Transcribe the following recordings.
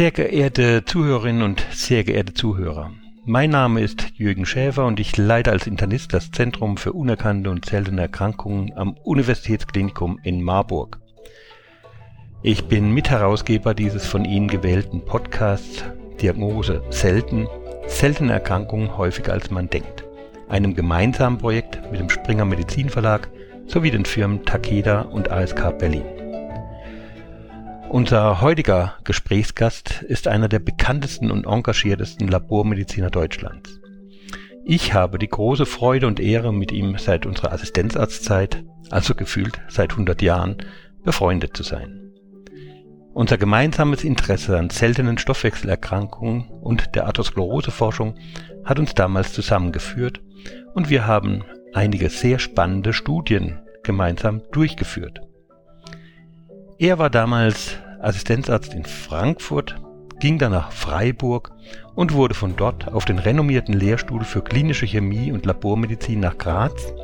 Sehr geehrte Zuhörerinnen und sehr geehrte Zuhörer, mein Name ist Jürgen Schäfer und ich leite als Internist das Zentrum für unerkannte und seltene Erkrankungen am Universitätsklinikum in Marburg. Ich bin Mitherausgeber dieses von Ihnen gewählten Podcasts Diagnose selten, seltene Erkrankungen häufiger als man denkt, einem gemeinsamen Projekt mit dem Springer Medizinverlag sowie den Firmen Takeda und ASK Berlin. Unser heutiger Gesprächsgast ist einer der bekanntesten und engagiertesten Labormediziner Deutschlands. Ich habe die große Freude und Ehre, mit ihm seit unserer Assistenzarztzeit, also gefühlt seit 100 Jahren, befreundet zu sein. Unser gemeinsames Interesse an seltenen Stoffwechselerkrankungen und der Atheroskleroseforschung hat uns damals zusammengeführt und wir haben einige sehr spannende Studien gemeinsam durchgeführt. Er war damals Assistenzarzt in Frankfurt, ging dann nach Freiburg und wurde von dort auf den renommierten Lehrstuhl für klinische Chemie und Labormedizin nach Graz,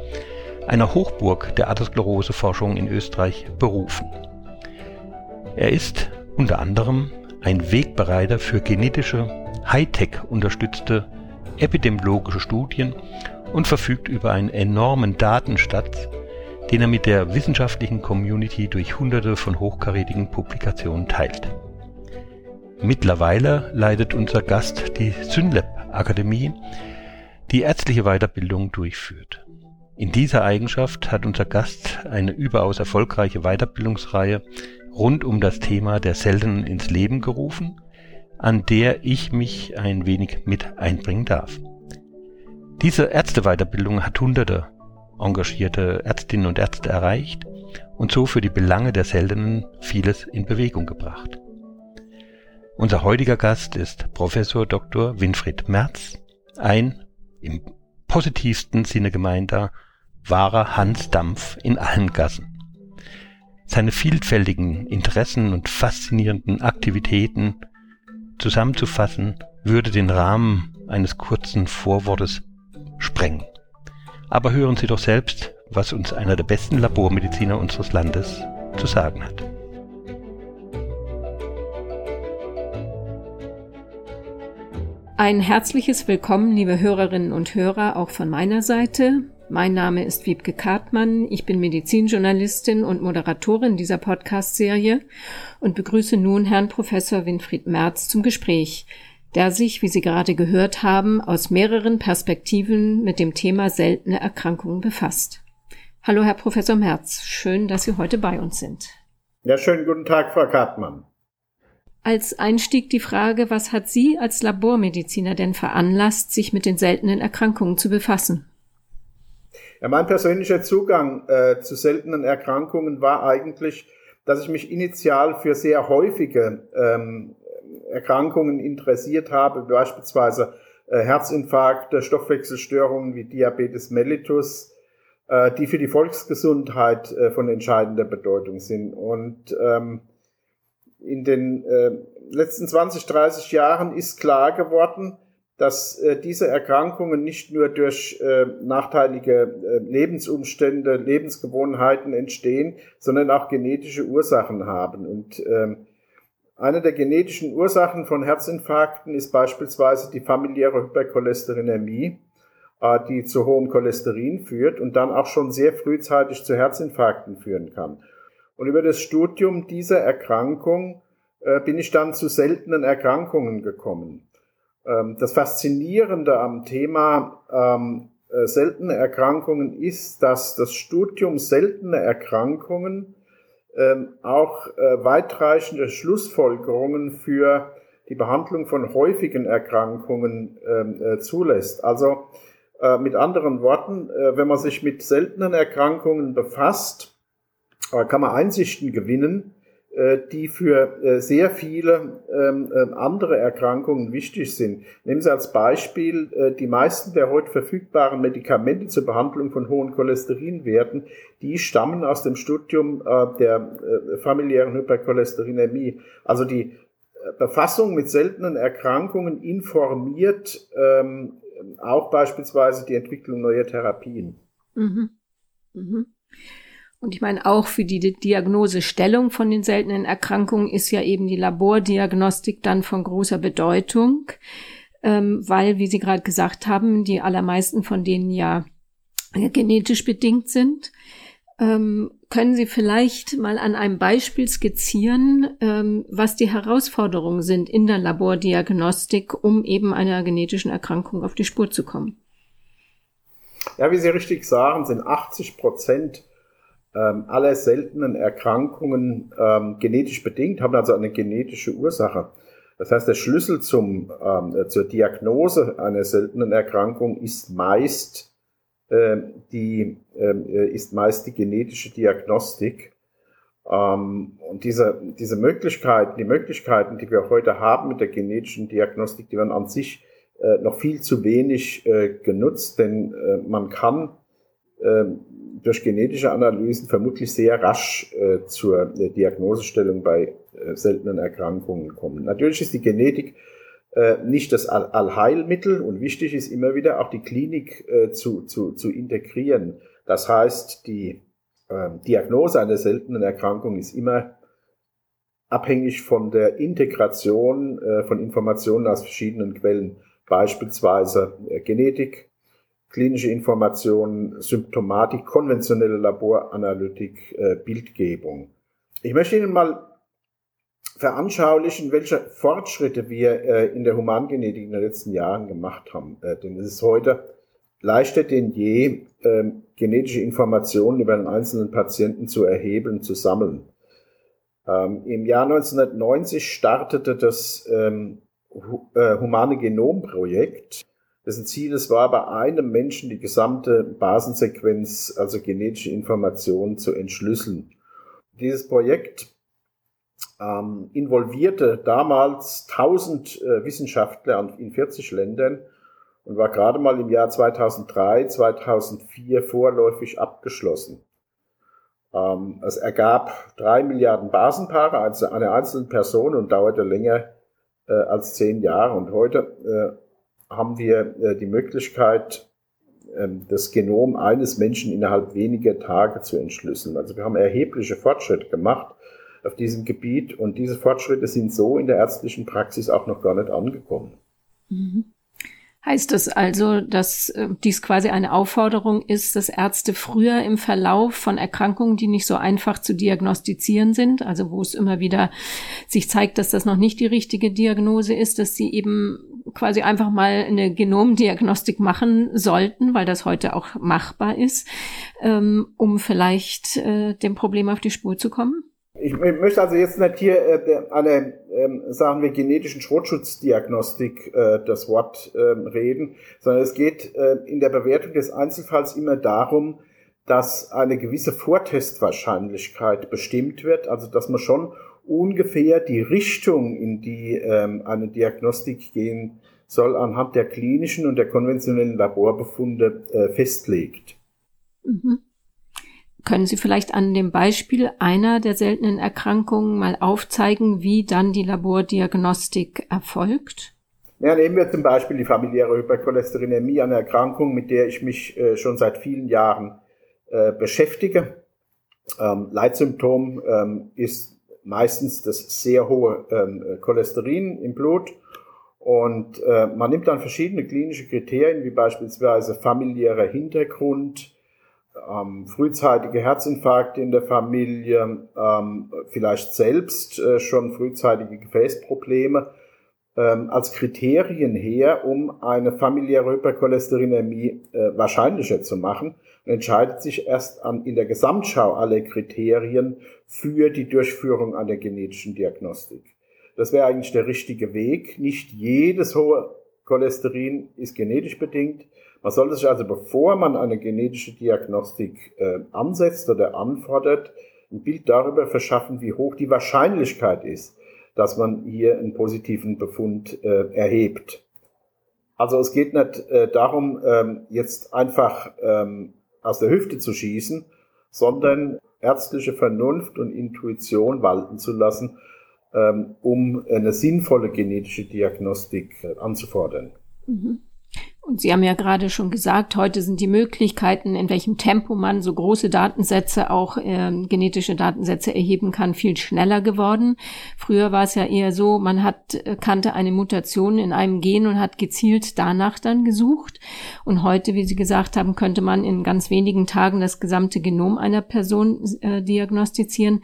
einer Hochburg der Atheroskleroseforschung in Österreich, berufen. Er ist unter anderem ein Wegbereiter für genetische, Hightech unterstützte epidemiologische Studien und verfügt über einen enormen Datenschatz, den er mit der wissenschaftlichen Community durch hunderte von hochkarätigen Publikationen teilt. Mittlerweile leitet unser Gast die Synlab Akademie, die ärztliche Weiterbildung durchführt. In dieser Eigenschaft hat unser Gast eine überaus erfolgreiche Weiterbildungsreihe rund um das Thema der Seltenen ins Leben gerufen, an der ich mich ein wenig mit einbringen darf. Diese Ärzteweiterbildung hat hunderte engagierte Ärztinnen und Ärzte erreicht und so für die Belange der Seltenen vieles in Bewegung gebracht. Unser heutiger Gast ist Professor Dr. Winfried Merz, ein im positivsten Sinne gemeinter wahrer Hans Dampf in allen Gassen. Seine vielfältigen Interessen und faszinierenden Aktivitäten zusammenzufassen, würde den Rahmen eines kurzen Vorwortes sprengen. Aber hören Sie doch selbst, was uns einer der besten Labormediziner unseres Landes zu sagen hat. Ein herzliches Willkommen, liebe Hörerinnen und Hörer, auch von meiner Seite. Mein Name ist Wiebke Kartmann, ich bin Medizinjournalistin und Moderatorin dieser Podcast-Serie und begrüße nun Herrn Professor Winfried Merz zum Gespräch der sich, wie Sie gerade gehört haben, aus mehreren Perspektiven mit dem Thema seltene Erkrankungen befasst. Hallo, Herr Professor Merz. Schön, dass Sie heute bei uns sind. Ja, schönen guten Tag, Frau Kartmann. Als Einstieg die Frage, was hat Sie als Labormediziner denn veranlasst, sich mit den seltenen Erkrankungen zu befassen? Ja, mein persönlicher Zugang äh, zu seltenen Erkrankungen war eigentlich, dass ich mich initial für sehr häufige ähm, Erkrankungen interessiert habe, beispielsweise äh, Herzinfarkte, Stoffwechselstörungen wie Diabetes mellitus, äh, die für die Volksgesundheit äh, von entscheidender Bedeutung sind. Und ähm, in den letzten 20, 30 Jahren ist klar geworden, dass diese Erkrankungen nicht nur durch nachteilige Lebensumstände, Lebensgewohnheiten entstehen, sondern auch genetische Ursachen haben. Und ähm, eine der genetischen Ursachen von Herzinfarkten ist beispielsweise die familiäre Hypercholesterinämie, äh, die zu hohem Cholesterin führt und dann auch schon sehr frühzeitig zu Herzinfarkten führen kann. Und über das Studium dieser Erkrankung äh, bin ich dann zu seltenen Erkrankungen gekommen. Ähm, das Faszinierende am Thema ähm, äh, seltene Erkrankungen ist, dass das Studium seltener Erkrankungen auch äh, weitreichende Schlussfolgerungen für die Behandlung von häufigen Erkrankungen ähm, äh, zulässt. Also äh, mit anderen Worten, wenn man sich mit seltenen Erkrankungen befasst, kann man Einsichten gewinnen, die für äh, sehr viele ähm, ähm, andere Erkrankungen wichtig sind. Nehmen Sie als Beispiel äh, die meisten der heute verfügbaren Medikamente zur Behandlung von hohen Cholesterinwerten, die stammen aus dem Studium der familiären Hypercholesterinämie. Also die Befassung mit seltenen Erkrankungen informiert ähm, auch beispielsweise die Entwicklung neuer Therapien. Mhm. Mhm. Und ich meine, auch für die Diagnosestellung von den seltenen Erkrankungen ist ja eben die Labordiagnostik dann von großer Bedeutung, ähm, weil, wie Sie gerade gesagt haben, die allermeisten von denen ja genetisch bedingt sind. Ähm, können Sie vielleicht mal an einem Beispiel skizzieren, ähm, was die Herausforderungen sind in der Labordiagnostik, um eben einer genetischen Erkrankung auf die Spur zu kommen? Ja, wie Sie richtig sagen, sind 80 Prozent ähm, aller seltenen Erkrankungen ähm, genetisch bedingt, haben also eine genetische Ursache. Das heißt, der Schlüssel zum, ähm, zur Diagnose einer seltenen Erkrankung ist meist ähm, die ähm, äh, ist meist die genetische Diagnostik. Ähm, und diese, diese Möglichkeiten, die Möglichkeiten, die wir heute haben mit der genetischen Diagnostik, die werden an sich äh, noch viel zu wenig äh, genutzt, denn man kann durch genetische Analysen vermutlich sehr rasch zur Diagnosestellung bei seltenen Erkrankungen kommen. Natürlich ist die Genetik äh, nicht das Allheilmittel und wichtig ist immer wieder auch die Klinik äh, zu, zu, zu integrieren. Das heißt, die äh, Diagnose einer seltenen Erkrankung ist immer abhängig von der Integration äh, von Informationen aus verschiedenen Quellen, beispielsweise äh, Genetik, klinische Informationen, Symptomatik, konventionelle Laboranalytik, äh, Bildgebung. Ich möchte Ihnen mal veranschaulichen, welche Fortschritte wir äh, in der Humangenetik in den letzten Jahren gemacht haben. Äh, denn es ist heute leichter denn je, äh, genetische Informationen über einen einzelnen Patienten zu erheben, zu sammeln. Ähm, Im Jahr 1990 startete das ähm, äh, Humane Genomprojekt. Dessen Ziel es war, bei einem Menschen die gesamte Basensequenz, also genetische Informationen, zu entschlüsseln. Dieses Projekt ähm, involvierte damals 1000 äh, Wissenschaftler in 40 Ländern und war gerade mal im Jahr 2003, 2004 vorläufig abgeschlossen. Ähm, es ergab drei Milliarden Basenpaare also einer einzelnen Person und dauerte länger äh, als zehn Jahre. Und heute äh, haben wir äh, die Möglichkeit, ähm, das Genom eines Menschen innerhalb weniger Tage zu entschlüsseln. Also wir haben erhebliche Fortschritte gemacht auf diesem Gebiet und diese Fortschritte sind so in der ärztlichen Praxis auch noch gar nicht angekommen. Mhm. Heißt das also, dass äh, dies quasi eine Aufforderung ist, dass Ärzte früher im Verlauf von Erkrankungen, die nicht so einfach zu diagnostizieren sind, also wo es immer wieder sich zeigt, dass das noch nicht die richtige Diagnose ist, dass sie eben quasi einfach mal eine Genomdiagnostik machen sollten, weil das heute auch machbar ist, ähm, um vielleicht äh, dem Problem auf die Spur zu kommen? Ich möchte also jetzt nicht hier äh, eine, ähm, sagen wir, genetischen Schrottschutzdiagnostik äh, das Wort äh, reden, sondern es geht äh, in der Bewertung des Einzelfalls immer darum, dass eine gewisse Vortestwahrscheinlichkeit bestimmt wird, also dass man schon ungefähr die Richtung, in die ähm, eine Diagnostik gehen soll, anhand der klinischen und der konventionellen Laborbefunde äh, festlegt. Mhm. Können Sie vielleicht an dem Beispiel einer der seltenen Erkrankungen mal aufzeigen, wie dann die Labordiagnostik erfolgt? Ja, nehmen wir zum Beispiel die familiäre Hypercholesterinämie, eine Erkrankung, mit der ich mich äh, schon seit vielen Jahren äh, beschäftige. Ähm, Leitsymptom ähm, ist meistens das sehr hohe ähm, Cholesterin im Blut. Und äh, man nimmt dann verschiedene klinische Kriterien, wie beispielsweise familiärer Hintergrund, ähm, frühzeitige Herzinfarkte in der Familie, ähm, vielleicht selbst äh, schon frühzeitige Gefäßprobleme ähm, als Kriterien her, um eine familiäre Hypercholesterinämie äh, wahrscheinlicher zu machen und entscheidet sich erst an, in der Gesamtschau aller Kriterien für die Durchführung einer genetischen Diagnostik. Das wäre eigentlich der richtige Weg. Nicht jedes hohe Cholesterin ist genetisch bedingt, man sollte sich also, bevor man eine genetische Diagnostik äh, ansetzt oder anfordert, ein Bild darüber verschaffen, wie hoch die Wahrscheinlichkeit ist, dass man hier einen positiven Befund äh, erhebt. Also es geht nicht äh, darum, ähm, jetzt einfach ähm, aus der Hüfte zu schießen, sondern ärztliche Vernunft und Intuition walten zu lassen, ähm, um eine sinnvolle genetische Diagnostik äh, anzufordern. Mhm. Und Sie haben ja gerade schon gesagt, heute sind die Möglichkeiten, in welchem Tempo man so große Datensätze, auch äh, genetische Datensätze erheben kann, viel schneller geworden. Früher war es ja eher so, man hat, äh, kannte eine Mutation in einem Gen und hat gezielt danach dann gesucht. Und heute, wie Sie gesagt haben, könnte man in ganz wenigen Tagen das gesamte Genom einer Person äh, diagnostizieren.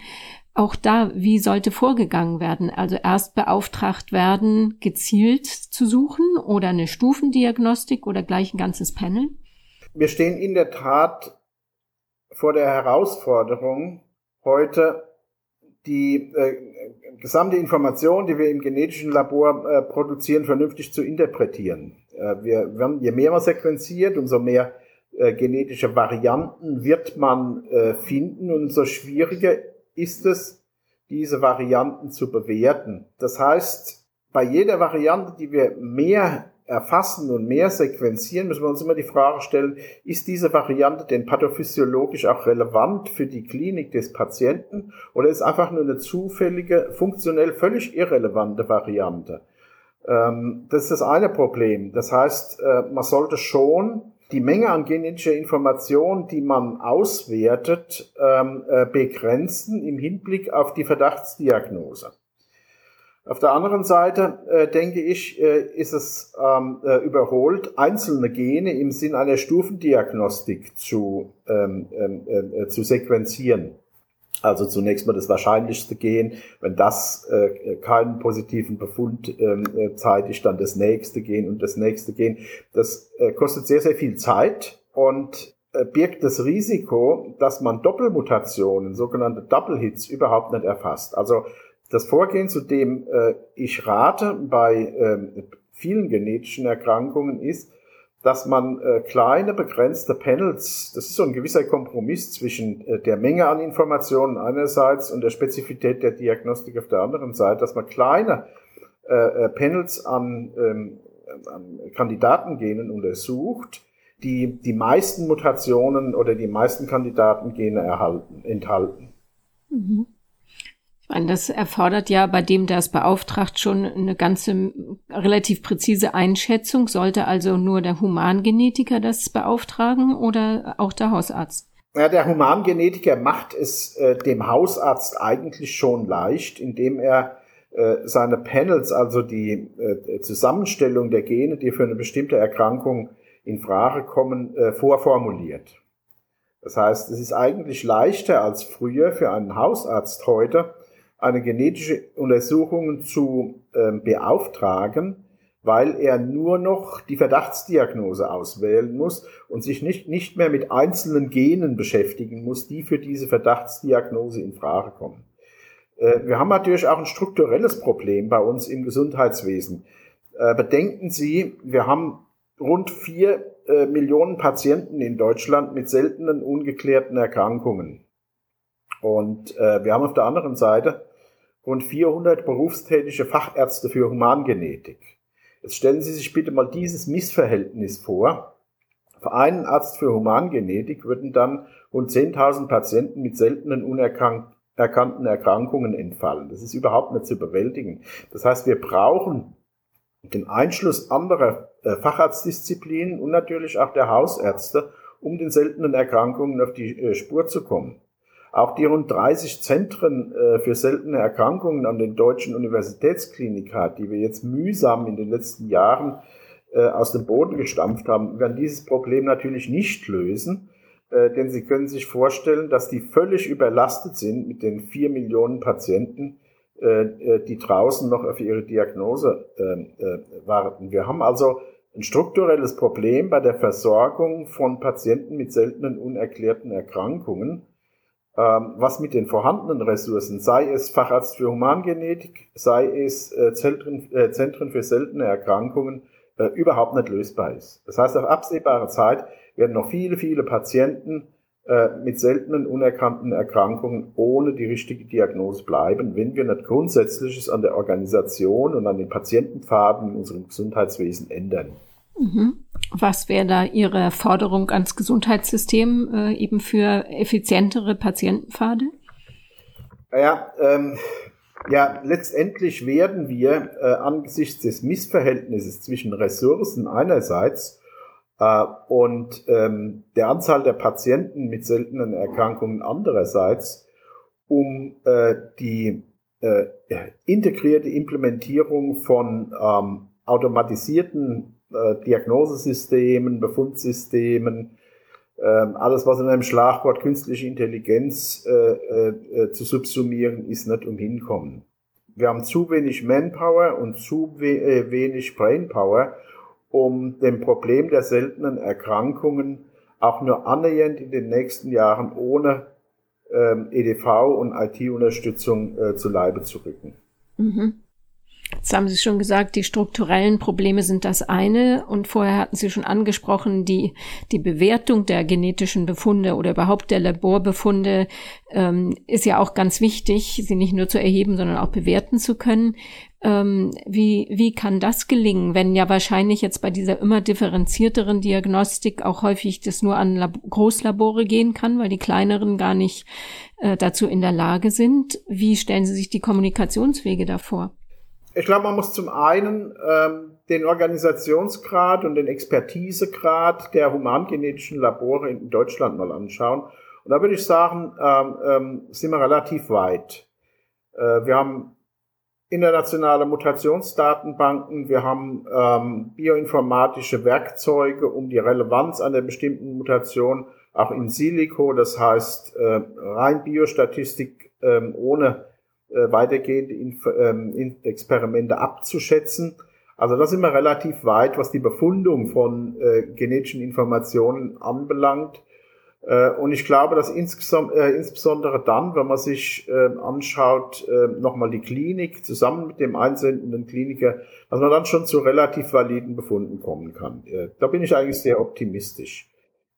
Auch da, wie sollte vorgegangen werden? Also erst beauftragt werden, gezielt zu suchen oder eine Stufendiagnostik oder gleich ein ganzes Panel? Wir stehen in der Tat vor der Herausforderung, heute die äh, gesamte Information, die wir im genetischen Labor äh, produzieren, vernünftig zu interpretieren. Äh, wir, wir je mehr man sequenziert, umso mehr äh, genetische Varianten wird man äh, finden und umso schwieriger ist es, diese Varianten zu bewerten. Das heißt, bei jeder Variante, die wir mehr erfassen und mehr sequenzieren, müssen wir uns immer die Frage stellen, ist diese Variante denn pathophysiologisch auch relevant für die Klinik des Patienten oder ist einfach nur eine zufällige, funktionell völlig irrelevante Variante? Ähm, das ist das eine Problem. Das heißt, äh, man sollte schon die Menge an genetischer Information, die man auswertet, ähm, äh, begrenzen im Hinblick auf die Verdachtsdiagnose. Auf der anderen Seite äh, denke ich, äh, ist es ähm, äh, überholt, einzelne Gene im Sinn einer Stufendiagnostik zu, ähm, ähm äh, zu sequenzieren. Also zunächst mal das wahrscheinlichste Gen. Wenn das äh, keinen positiven Befund ähm, äh, zeitigt, dann das nächste Gen und das nächste Gen. Das äh, kostet sehr, sehr viel Zeit und äh, birgt das Risiko, dass man Doppelmutationen, sogenannte Double Hits, überhaupt nicht erfasst. Also das Vorgehen, zu dem äh, ich rate bei äh, vielen genetischen Erkrankungen, ist, dass man äh, kleine begrenzte Panels, das ist so ein gewisser Kompromiss zwischen äh, der Menge an Informationen einerseits und der Spezifität der Diagnostik auf der anderen Seite, dass man kleine äh, äh Panels an, ähm, an Kandidatengenen untersucht, die die meisten Mutationen oder die meisten Kandidatengene erhalten, enthalten. Mhm meine, das erfordert ja bei dem, der es beauftragt, schon eine ganze relativ präzise Einschätzung. Sollte also nur der Humangenetiker das beauftragen oder auch der Hausarzt? Ja, der Humangenetiker macht es äh, dem Hausarzt eigentlich schon leicht, indem er äh, seine Panels, also die äh, Zusammenstellung der Gene, die für eine bestimmte Erkrankung in Frage kommen, äh, vorformuliert. Das heißt, es ist eigentlich leichter als früher für einen Hausarzt heute, eine genetische Untersuchung zu äh, beauftragen, weil er nur noch die Verdachtsdiagnose auswählen muss und sich nicht, nicht mehr mit einzelnen Genen beschäftigen muss, die für diese Verdachtsdiagnose in Frage kommen. Äh, wir haben natürlich auch ein strukturelles Problem bei uns im Gesundheitswesen. Äh, bedenken Sie, wir haben rund vier äh, Millionen Patienten in Deutschland mit seltenen ungeklärten Erkrankungen. Und äh, wir haben auf der anderen Seite rund 400 berufstätige Fachärzte für Humangenetik. Jetzt stellen Sie sich bitte mal dieses Missverhältnis vor. Für einen Arzt für Humangenetik würden dann rund 10.000 Patienten mit seltenen unerkannten Erkrankungen entfallen. Das ist überhaupt nicht zu bewältigen. Das heißt, wir brauchen den Einschluss anderer äh, Facharztdisziplinen und natürlich auch der Hausärzte, um den seltenen Erkrankungen auf die äh, Spur zu kommen. Auch die rund 30 Zentren äh, für seltene Erkrankungen an den deutschen Universitätsklinika, die wir jetzt mühsam in den letzten Jahren äh, aus dem Boden gestampft haben, werden dieses Problem natürlich nicht lösen. Äh, denn Sie können sich vorstellen, dass die völlig überlastet sind mit den vier Millionen Patienten, die draußen noch auf ihre Diagnose warten. Wir haben also ein strukturelles Problem bei der Versorgung von Patienten mit seltenen unerklärten Erkrankungen. Ähm, was mit den vorhandenen Ressourcen, sei es Facharzt für Humangenetik, sei es äh, Zentren, äh, Zentren für seltene Erkrankungen, äh, überhaupt nicht lösbar ist. Das heißt, auf absehbare Zeit werden noch viele, viele Patienten mit seltenen, unerkannten Erkrankungen ohne die richtige Diagnose bleiben, wenn wir nicht Grundsätzliches an der Organisation und an den Patientenpfaden in unserem Gesundheitswesen ändern. Mhm. Was wäre da Ihre Forderung ans Gesundheitssystem äh, eben für effizientere Patientenpfade? Ja, ähm, ja, letztendlich werden wir äh, angesichts des Missverhältnisses zwischen Ressourcen einerseits Äh, und ähm, der Anzahl der Patienten mit seltenen Erkrankungen andererseits, um äh, die äh, integrierte Implementierung von ähm, automatisierten äh, Diagnosesystemen, Befundsystemen, äh, alles, was in einem Schlagwort künstliche Intelligenz äh, äh, zu subsumieren, ist nicht umhinkommen. Wir haben zu wenig Manpower und zu we wenig Brainpower, um dem Problem der seltenen Erkrankungen auch nur annähernd in den nächsten Jahren ohne ähm, EDV und IT-Unterstützung zu Leibe zu rücken. Mhm. Jetzt haben Sie schon gesagt, die strukturellen Probleme sind das eine. Und vorher hatten Sie schon angesprochen, die, die Bewertung der genetischen Befunde oder überhaupt der Laborbefunde ähm, ist ja auch ganz wichtig, sie nicht nur zu erheben, sondern auch bewerten zu können. Ähm, wie, wie kann das gelingen, wenn ja wahrscheinlich jetzt bei dieser immer differenzierteren Diagnostik auch häufig das nur an Lab Großlabore gehen kann, weil die kleineren gar nicht äh, dazu in der Lage sind? Wie stellen Sie sich die Kommunikationswege davor? Ich glaube, man muss zum einen ähm, den Organisationsgrad und den Expertisegrad der humangenetischen Labore in Deutschland mal anschauen. Und da würde ich sagen, ähm, ähm, sind wir relativ weit. Äh, wir haben internationale Mutationsdatenbanken, wir haben ähm, bioinformatische Werkzeuge, um die Relevanz einer bestimmten Mutation auch in Silico, das heißt äh, rein Biostatistik äh, ohne äh, weitergehende Inf ähm, Experimente abzuschätzen. Also da sind wir relativ weit, was die Befundung von äh, genetischen Informationen anbelangt. Äh, und ich glaube, dass äh, insbesondere dann, wenn man sich äh, anschaut, äh, nochmal die Klinik zusammen mit dem einsendenden Kliniker, dass man dann schon zu relativ validen Befunden kommen kann. Da bin ich eigentlich sehr optimistisch.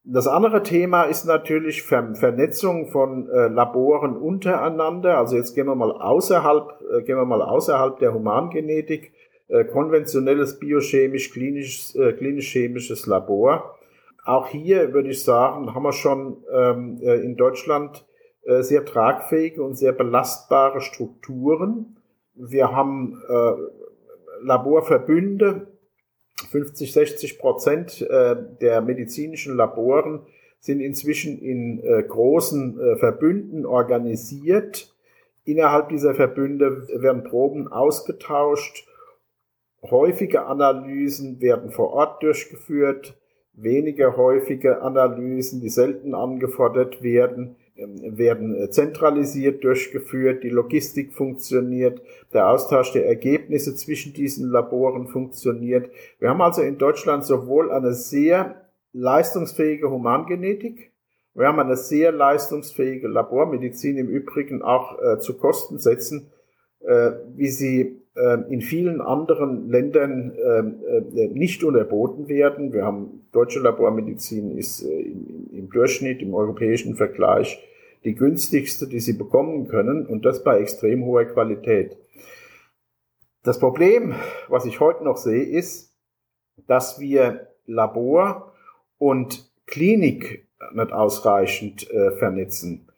Das andere Thema ist natürlich Ver Vernetzung von äh, Laboren untereinander. Also jetzt gehen wir mal außerhalb, äh, gehen wir mal außerhalb der Humangenetik, äh, konventionelles biochemisch, klinisch, klinisch-chemisches Labor. Auch hier würde ich sagen, haben wir schon ähm, äh, in Deutschland sehr tragfähige und sehr belastbare Strukturen. Wir haben Laborverbünde, 50, 60 Prozent äh, der medizinischen Laboren sind inzwischen in äh, großen äh, Verbünden organisiert. Innerhalb dieser Verbünde werden Proben ausgetauscht. Häufige Analysen werden vor Ort durchgeführt. Weniger häufige Analysen, die selten angefordert werden, werden äh, zentralisiert durchgeführt, die Logistik funktioniert, der Austausch der Ergebnisse zwischen diesen Laboren funktioniert. Wir haben also in Deutschland sowohl eine sehr leistungsfähige Humangenetik, wir haben eine sehr leistungsfähige Labormedizin im Übrigen auch äh, zu Kostensätzen, äh, wie sie in vielen anderen Ländern ähm, äh, nicht unterboten werden. Wir haben deutsche Labormedizin ist äh, im, Durchschnitt, im europäischen Vergleich die günstigste, die sie bekommen können und das bei extrem hoher Qualität. Das Problem, was ich heute noch sehe, ist, dass wir Labor und Klinik nicht ausreichend äh, vernetzen.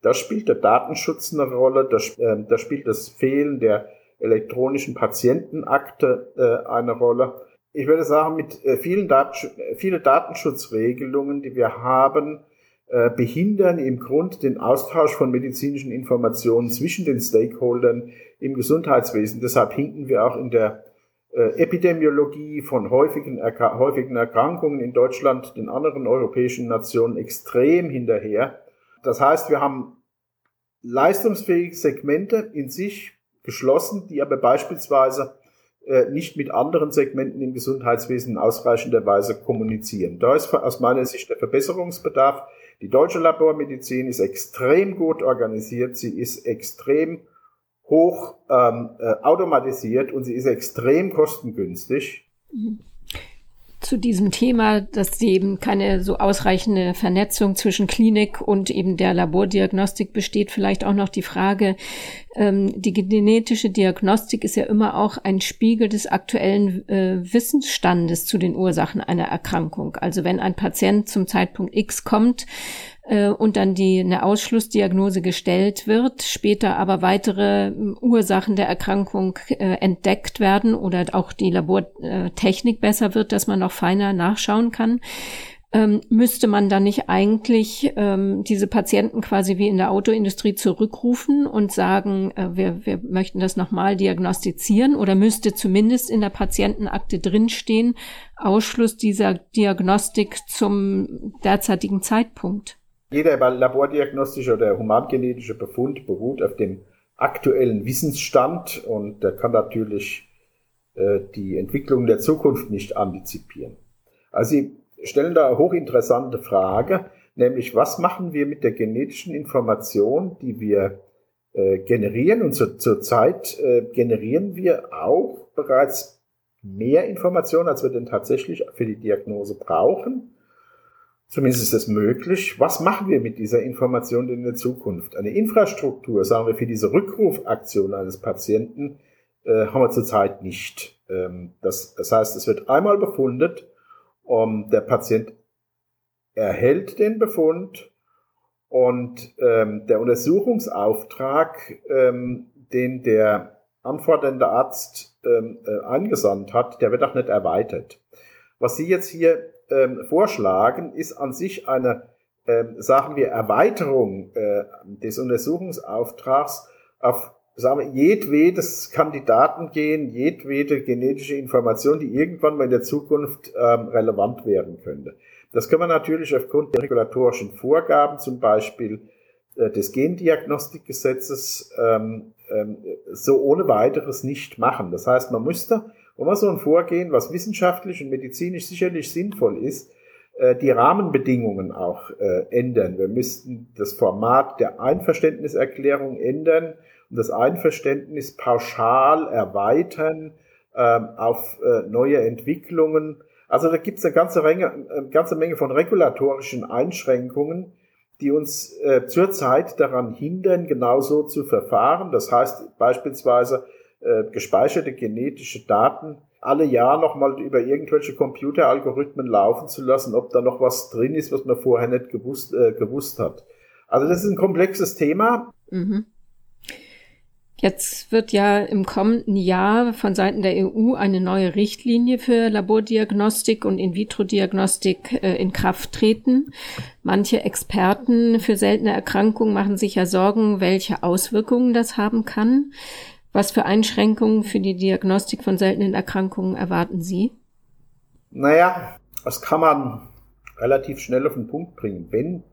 Da spielt der Datenschutz eine Rolle, da, äh, da spielt das Fehlen der elektronischen Patientenakte äh, eine Rolle. Ich würde sagen, mit äh, vielen Datensch viele Datenschutzregelungen, die wir haben, äh, behindern im Grund den Austausch von medizinischen Informationen zwischen den Stakeholdern im Gesundheitswesen. Deshalb hinken wir auch in der äh, Epidemiologie von häufigen, Erkra häufigen Erkrankungen in Deutschland, den anderen europäischen Nationen extrem hinterher. Das heißt, wir haben leistungsfähige Segmente in sich geschlossen, die aber beispielsweise äh, nicht mit anderen Segmenten im Gesundheitswesen in ausreichender Weise kommunizieren. Da ist aus meiner Sicht der Verbesserungsbedarf. Die deutsche Labormedizin ist extrem gut organisiert, sie ist extrem hoch ähm, äh, automatisiert und sie ist extrem kostengünstig. Mhm zu diesem Thema, dass eben keine so ausreichende Vernetzung zwischen Klinik und eben der Labordiagnostik besteht, vielleicht auch noch die Frage, ähm, die genetische Diagnostik ist ja immer auch ein Spiegel des aktuellen äh, Wissensstandes zu den Ursachen einer Erkrankung. Also wenn ein Patient zum Zeitpunkt X kommt, äh, und dann die eine Ausschlussdiagnose gestellt wird, später aber weitere äh, Ursachen der Erkrankung äh, entdeckt werden oder auch die Labortechnik besser wird, dass man noch feiner nachschauen kann ähm, müsste man dann nicht eigentlich ähm, diese Patienten quasi wie in der Autoindustrie zurückrufen und sagen, äh, wir, wir möchten das nochmal diagnostizieren oder müsste zumindest in der Patientenakte drinstehen, Ausschluss dieser Diagnostik zum derzeitigen Zeitpunkt? Jeder labordiagnostische oder humangenetische Befund beruht auf dem aktuellen Wissensstand und der kann natürlich äh, die Entwicklung der Zukunft nicht antizipieren. Also stellen da eine hochinteressante Frage, nämlich was machen wir mit der genetischen Information, die wir äh, generieren und zur, zur Zeit äh, generieren wir auch bereits mehr Informationen, als wir denn tatsächlich für die Diagnose brauchen. Zumindest ist es möglich. Was machen wir mit dieser Information in der Zukunft? Eine Infrastruktur, sagen wir, für diese Rückrufaktion eines Patienten äh, haben wir zurzeit nicht. Ähm, das, das heißt, es wird einmal befundet, um, der Patient erhält den Befund und ähm, der Untersuchungsauftrag, ähm, den der anfordernde Arzt ähm, äh, angesandt hat, der wird auch nicht erweitert. Was Sie jetzt hier ähm, vorschlagen, ist an sich eine, ähm, sagen wir, Erweiterung äh, des Untersuchungsauftrags auf sagen wir, jedwedes Kandidaten gehen, jedwede genetische Information, die irgendwann mal in der Zukunft ähm, relevant werden könnte. Das kann man natürlich aufgrund der regulatorischen Vorgaben, zum Beispiel äh, des Gendiagnostikgesetzes, ähm, ähm, so ohne weiteres nicht machen. Das heißt, man müsste, man so ein Vorgehen, was wissenschaftlich und medizinisch sicherlich sinnvoll ist, äh, die Rahmenbedingungen auch äh, ändern. Wir müssten das Format der Einverständniserklärung ändern und das Einverständnis pauschal erweitern ähm, auf äh, neue Entwicklungen. Also da gibt es eine ganze, Menge, eine ganze Menge von regulatorischen Einschränkungen, die uns zurzeit daran hindern, genauso zu verfahren. Das heißt beispielsweise äh, gespeicherte genetische Daten alle Jahr nochmal über irgendwelche Computeralgorithmen laufen zu lassen, ob da noch was drin ist, was man vorher nicht gewusst, äh, gewusst hat. Also das ist ein komplexes Thema. Mhm. Jetzt wird ja im kommenden Jahr von Seiten der EU eine neue Richtlinie für Labordiagnostik und In-vitro-Diagnostik äh, in Kraft treten. Manche Experten für seltene Erkrankungen machen sich ja Sorgen, welche Auswirkungen das haben kann. Was für Einschränkungen für die Diagnostik von seltenen Erkrankungen erwarten Sie? Naja, das kann man relativ schnell auf den Punkt bringen. Wenn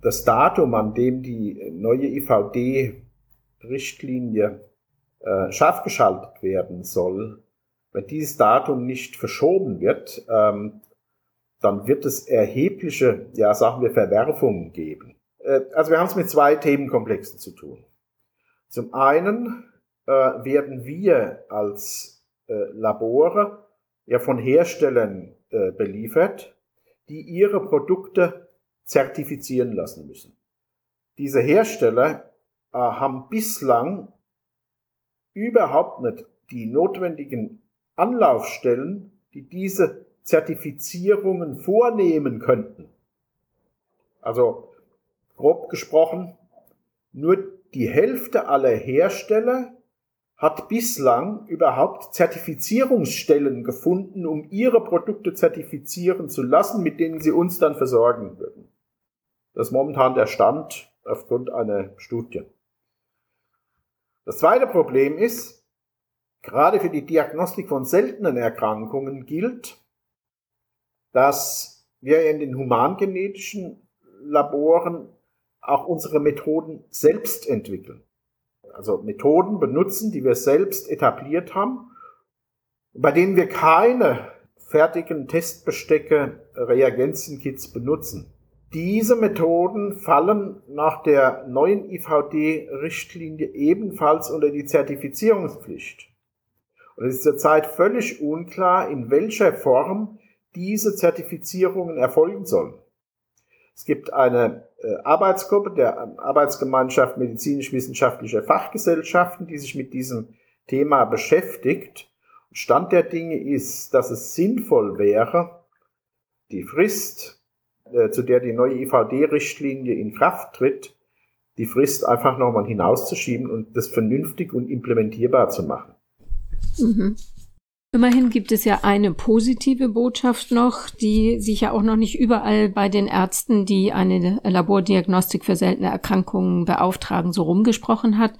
das Datum, an dem die neue IVD Richtlinie äh, scharf geschaltet werden soll, wenn dieses Datum nicht verschoben wird, ähm, dann wird es erhebliche, ja sagen wir, Verwerfungen geben. Äh, also wir haben es mit zwei Themenkomplexen zu tun. Zum einen werden wir als äh, Labore ja von Herstellern äh, beliefert, die ihre Produkte zertifizieren lassen müssen. Diese Hersteller äh, haben bislang überhaupt nicht die notwendigen Anlaufstellen, die diese Zertifizierungen vornehmen könnten. Also grob gesprochen, nur die Hälfte aller Hersteller hat bislang überhaupt Zertifizierungsstellen gefunden, um ihre Produkte zertifizieren zu lassen, mit denen sie uns dann versorgen würden. Das ist momentan der Stand aufgrund einer Studie. Das zweite Problem ist, gerade für die Diagnostik von seltenen Erkrankungen gilt, dass wir in den humangenetischen Laboren auch unsere Methoden selbst entwickeln. Also Methoden benutzen, die wir selbst etabliert haben, bei denen wir keine fertigen Testbestecke, Reagenzienkits benutzen. Diese Methoden fallen nach der neuen IVD-Richtlinie ebenfalls unter die Zertifizierungspflicht. Und es ist zurzeit völlig unklar, in welcher Form diese Zertifizierungen erfolgen sollen. Es gibt eine Arbeitsgruppe der Arbeitsgemeinschaft medizinisch-wissenschaftlicher Fachgesellschaften, die sich mit diesem Thema beschäftigt. Stand der Dinge ist, dass es sinnvoll wäre, die Frist äh, zu der die neue IVD-Richtlinie in Kraft tritt, die Frist einfach nochmal hinauszuschieben und das vernünftig und implementierbar zu machen. Mhm. Immerhin gibt es ja eine positive Botschaft noch, die sich ja auch noch nicht überall bei den Ärzten, die eine Labordiagnostik für seltene Erkrankungen beauftragen, so rumgesprochen hat,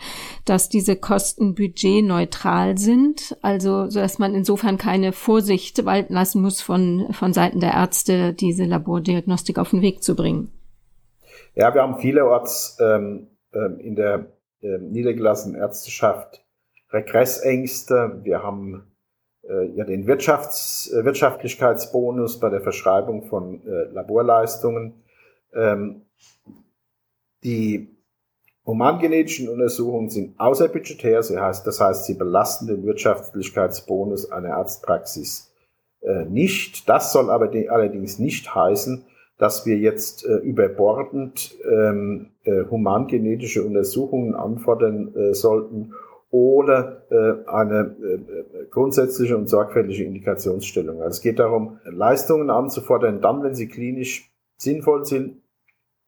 dass diese Kosten budgetneutral sind, also so dass man insofern keine Vorsicht walten lassen muss von, von Seiten der Ärzte, diese Labordiagnostik auf den Weg zu bringen. Ja, wir haben vielerorts ähm, ähm, in der äh, niedergelassenen Ärzteschaft Regressängste. Wir haben ja den Wirtschafts-, äh, Wirtschaftlichkeitsbonus bei der Verschreibung von äh, Laborleistungen. Ähm, die humangenetischen Untersuchungen sind außerbudgetär, das heißt, das heißt, sie belasten den Wirtschaftlichkeitsbonus einer Arztpraxis äh, nicht. Das soll aber allerdings nicht heißen, dass wir jetzt äh, überbordend ähm, äh, humangenetische Untersuchungen anfordern äh, sollten, oder äh, eine äh, grundsätzliche und sorgfältige Indikationsstellung. Also es geht darum, Leistungen anzufordern, dann, wenn sie klinisch sinnvoll sind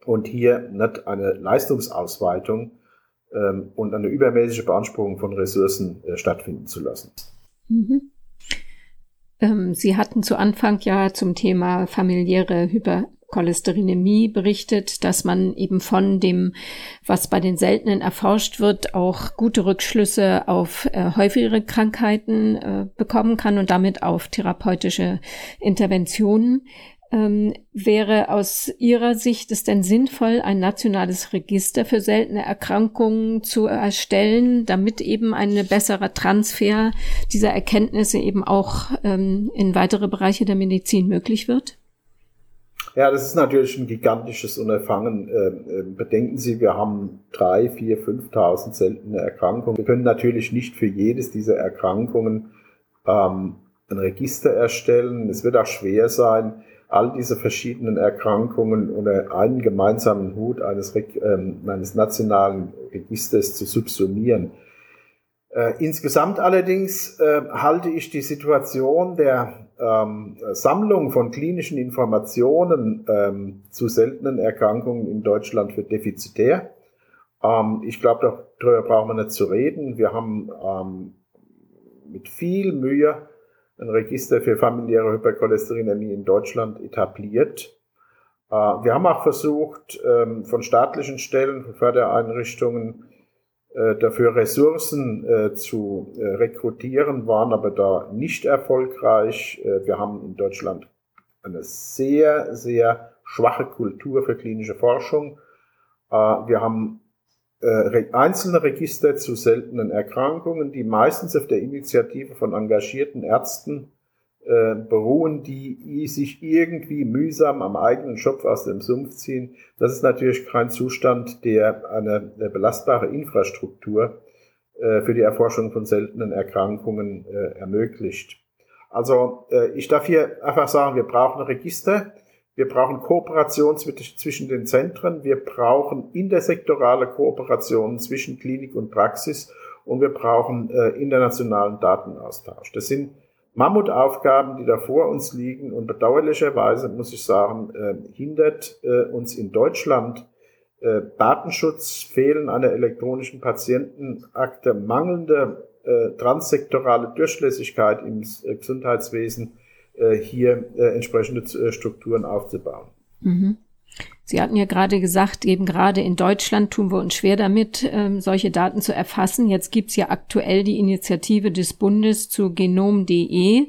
und hier nicht eine Leistungsausweitung ähm, und eine übermäßige Beanspruchung von Ressourcen äh, stattfinden zu lassen. Mhm. Ähm, sie hatten zu Anfang ja zum Thema familiäre Hyper Cholesterinämie berichtet, dass man eben von dem, was bei den Seltenen erforscht wird, auch gute Rückschlüsse auf äh, häufigere Krankheiten äh, bekommen kann und damit auf therapeutische Interventionen. Ähm, wäre aus Ihrer Sicht es denn sinnvoll, ein nationales Register für seltene Erkrankungen zu erstellen, damit eben ein besserer Transfer dieser Erkenntnisse eben auch ähm, in weitere Bereiche der Medizin möglich wird? Ja, das ist natürlich ein gigantisches Unterfangen. Ähm, ähm, bedenken Sie, wir haben drei, vier, 5.000 seltene Erkrankungen. Wir können natürlich nicht für jedes dieser Erkrankungen ähm, ein Register erstellen. Es wird auch schwer sein, all diese verschiedenen Erkrankungen unter einen gemeinsamen Hut eines, eines nationalen Registers zu subsumieren. Äh, insgesamt allerdings äh, halte ich die Situation der ähm, Sammlung von klinischen Informationen ähm, zu seltenen Erkrankungen in Deutschland für defizitär. Ähm, ich glaube, darüber brauchen wir nicht zu reden. Wir haben ähm, mit viel Mühe ein Register für familiäre Hypercholesterinämie in Deutschland etabliert. Äh, wir haben auch versucht, ähm, von staatlichen Stellen, von Fördereinrichtungen, dafür Ressourcen äh, zu äh, rekrutieren, waren aber da nicht erfolgreich. Äh, wir haben in Deutschland eine sehr, sehr schwache Kultur für klinische Forschung. Äh, wir haben äh, einzelne Register zu seltenen Erkrankungen, die meistens auf der Initiative von engagierten Ärzten äh, beruhen, die sich irgendwie mühsam am eigenen Schopf aus dem Sumpf ziehen. Das ist natürlich kein Zustand, der eine, belastbare Infrastruktur äh, für die Erforschung von seltenen Erkrankungen äh, ermöglicht. Also ich darf hier einfach sagen, wir brauchen Register, wir brauchen Kooperation zwischen den Zentren, wir brauchen intersektorale Kooperationen zwischen Klinik und Praxis und wir brauchen internationalen Datenaustausch. Das sind Mammutaufgaben, die da vor uns liegen. Und bedauerlicherweise muss ich sagen, äh, hindert äh, uns in Deutschland äh, Datenschutz, Fehlen einer elektronischen Patientenakte, mangelnde äh, transsektorale Durchlässigkeit im äh, Gesundheitswesen, äh, hier entsprechende Strukturen aufzubauen. Mhm. Sie hatten ja gerade gesagt, eben gerade in Deutschland tun wir uns schwer damit, ähm, solche Daten zu erfassen. Jetzt gibt's ja aktuell die Initiative des Bundes zu genom.de,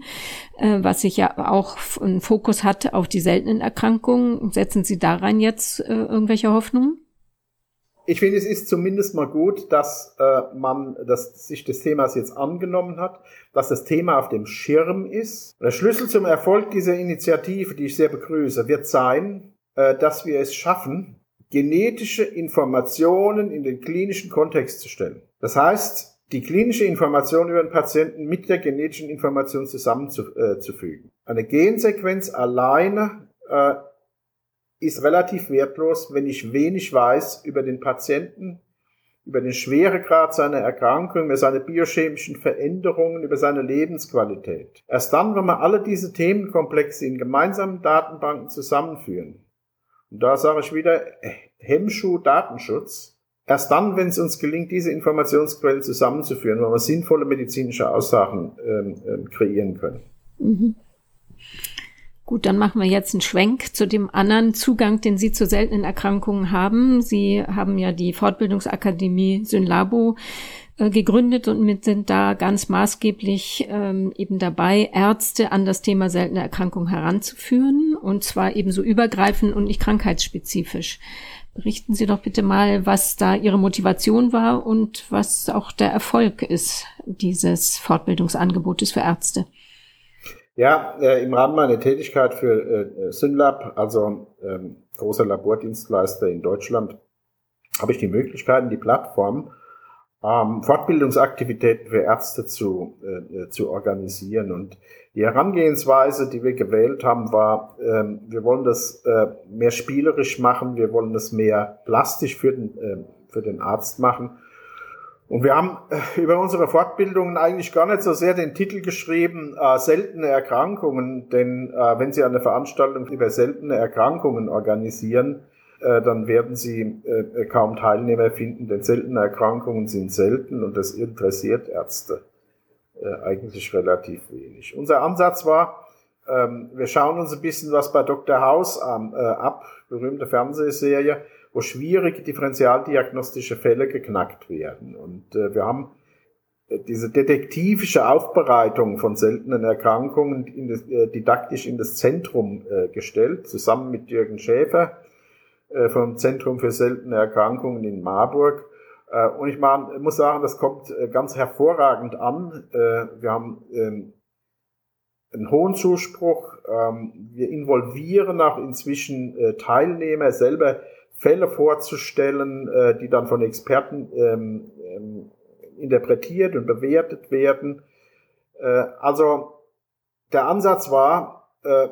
äh, was sich ja auch einen Fokus hat auf die seltenen Erkrankungen. Setzen Sie daran jetzt äh, irgendwelche Hoffnungen? Ich finde, es ist zumindest mal gut, dass äh, man dass sich des Themas jetzt angenommen hat, dass das Thema auf dem Schirm ist. Der Schlüssel zum Erfolg dieser Initiative, die ich sehr begrüße, wird sein, dass wir es schaffen, genetische Informationen in den klinischen Kontext zu stellen. Das heißt, die klinische Information über den Patienten mit der genetischen Information zusammenzufügen. Äh, Eine Gensequenz alleine äh, ist relativ wertlos, wenn ich wenig weiß über den Patienten, über den Schweregrad seiner Erkrankung, über seine biochemischen Veränderungen, über seine Lebensqualität. Erst dann, wenn wir alle diese Themenkomplexe in gemeinsamen Datenbanken zusammenführen, da sage ich wieder, Hemmschuh Datenschutz. Erst dann, wenn es uns gelingt, diese Informationsquellen zusammenzuführen, wo wir sinnvolle medizinische Aussagen ähm, ähm, kreieren können. Mhm. Gut, dann machen wir jetzt einen Schwenk zu dem anderen Zugang, den Sie zu seltenen Erkrankungen haben. Sie haben ja die Fortbildungsakademie Synlabo äh, gegründet und mit sind da ganz maßgeblich ähm, eben dabei, Ärzte an das Thema seltene Erkrankungen heranzuführen und zwar ebenso übergreifend und nicht krankheitsspezifisch. Berichten Sie doch bitte mal, was da Ihre Motivation war und was auch der Erfolg ist dieses Fortbildungsangebotes für Ärzte. Ja, äh, im Rahmen meiner Tätigkeit für äh, Synlab, also ähm, großer Labordienstleister in Deutschland, habe ich die Möglichkeiten, die Plattform, ähm, Fortbildungsaktivitäten für Ärzte zu, äh, äh, zu organisieren. Und die Herangehensweise, die wir gewählt haben, war, ähm, wir wollen das äh, mehr spielerisch machen, wir wollen das mehr plastisch für den, äh, für den Arzt machen und wir haben äh, über unsere Fortbildungen eigentlich gar nicht so sehr den Titel geschrieben, äh, seltene Erkrankungen, denn äh, wenn Sie eine Veranstaltung über seltene Erkrankungen organisieren, dann werden Sie äh, kaum Teilnehmer finden, denn seltene Erkrankungen sind selten und das interessiert Ärzte äh, eigentlich relativ wenig. Unser Ansatz war, ähm, wir schauen uns ein bisschen was bei Dr. House ab, berühmte Fernsehserie, wo schwierige differentialdiagnostische Fälle geknackt werden. Und äh, wir haben äh, diese detektivische Aufbereitung von seltenen Erkrankungen äh, didaktisch in das Zentrum äh, gestellt, zusammen mit Jürgen Schäfer äh, vom Zentrum für seltene Erkrankungen in Marburg. Äh, und ich muss sagen, das kommt äh, ganz hervorragend an. Äh, wir haben ähm, einen hohen Zuspruch. Ähm, wir involvieren auch inzwischen äh, Teilnehmer selber Fälle vorzustellen, äh, die dann von Experten ähm, interpretiert und bewertet werden. Äh, also der Ansatz war, äh,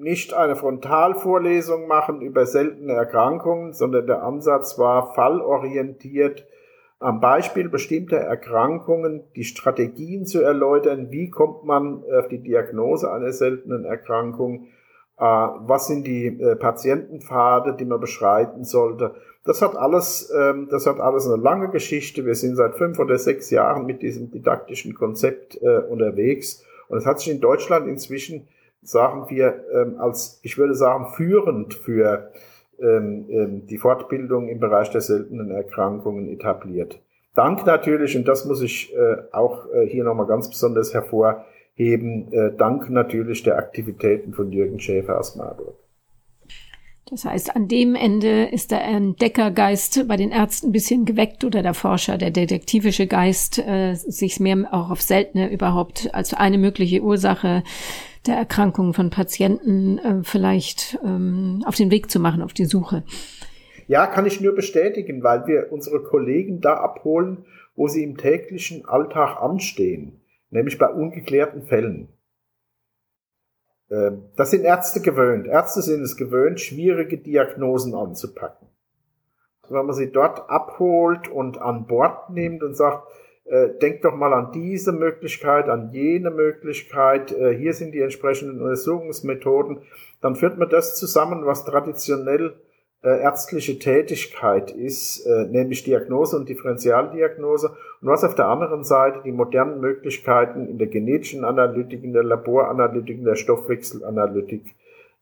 nicht eine Frontalvorlesung machen über seltene Erkrankungen, sondern der Ansatz war fallorientiert am Beispiel bestimmter Erkrankungen die Strategien zu erläutern, wie kommt man auf die Diagnose einer seltenen Erkrankung, äh, was sind die äh, Patientenpfade, die man beschreiten sollte. Das hat alles, ähm, das hat alles eine lange Geschichte. Wir sind seit fünf oder sechs Jahren mit diesem didaktischen Konzept äh, unterwegs. Und es hat sich in Deutschland inzwischen, sagen wir, ähm, als, ich würde sagen, führend für ähm, die Fortbildung im Bereich der seltenen Erkrankungen etabliert. Dank natürlich, und das muss ich auch hier nochmal ganz besonders hervor eben äh, dank natürlich der Aktivitäten von Jürgen Schäfer aus Marburg. Das heißt, an dem Ende ist der Entdeckergeist bei den Ärzten ein bisschen geweckt oder der Forscher, der detektivische Geist, äh, sich mehr auch auf seltene überhaupt als eine mögliche Ursache der Erkrankungen von Patienten äh, vielleicht ähm, auf den Weg zu machen, auf die Suche. Ja, kann ich nur bestätigen, weil wir unsere Kollegen da abholen, wo sie im täglichen Alltag anstehen nämlich bei ungeklärten Fällen. Ähm, das sind Ärzte gewöhnt. Ärzte sind es gewöhnt, schwierige Diagnosen anzupacken. Wenn man sie dort abholt und an Bord nimmt und sagt, denkt doch mal an diese Möglichkeit, an jene Möglichkeit, äh, hier sind die entsprechenden Untersuchungsmethoden, dann führt man das zusammen, was traditionell äh, ärztliche Tätigkeit ist, äh, nämlich Diagnose und Differentialdiagnose und was auf der anderen Seite die modernen Möglichkeiten in der genetischen Analytik, in der Laboranalytik, in der Stoffwechselanalytik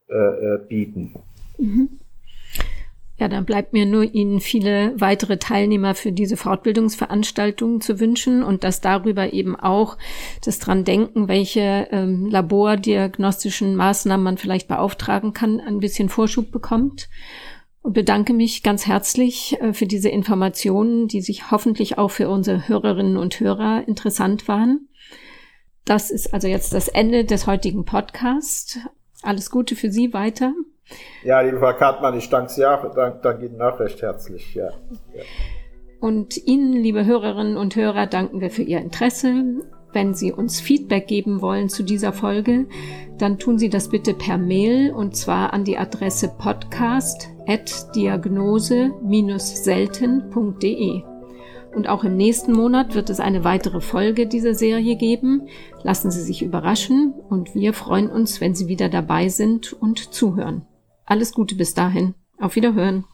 äh, äh, bieten. Mhm. Ja, dann bleibt mir nur Ihnen viele weitere Teilnehmer für diese Fortbildungsveranstaltungen zu wünschen und dass darüber eben auch das dran denken, welche ähm, labordiagnostischen Maßnahmen man vielleicht beauftragen kann, ein bisschen Vorschub bekommt und bedanke mich ganz herzlich äh, für diese Informationen, die sich hoffentlich auch für unsere Hörerinnen und Hörer interessant waren. Das ist also jetzt das Ende des heutigen Podcasts. Alles Gute für Sie weiter. Ja, liebe Frau Kartmann, ich danke Sie auch, danke, danke Ihnen auch recht herzlich. Ja. ja. Und Ihnen, liebe Hörerinnen und Hörer, danken wir für Ihr Interesse wenn Sie uns Feedback geben wollen zu dieser Folge, dann tun Sie das bitte per Mail und zwar an die Adresse podcast.diagnose-selten.de. Und auch im nächsten Monat wird es eine weitere Folge dieser Serie geben. Lassen Sie sich überraschen und wir freuen uns, wenn Sie wieder dabei sind und zuhören. Alles Gute bis dahin. Auf Wiederhören.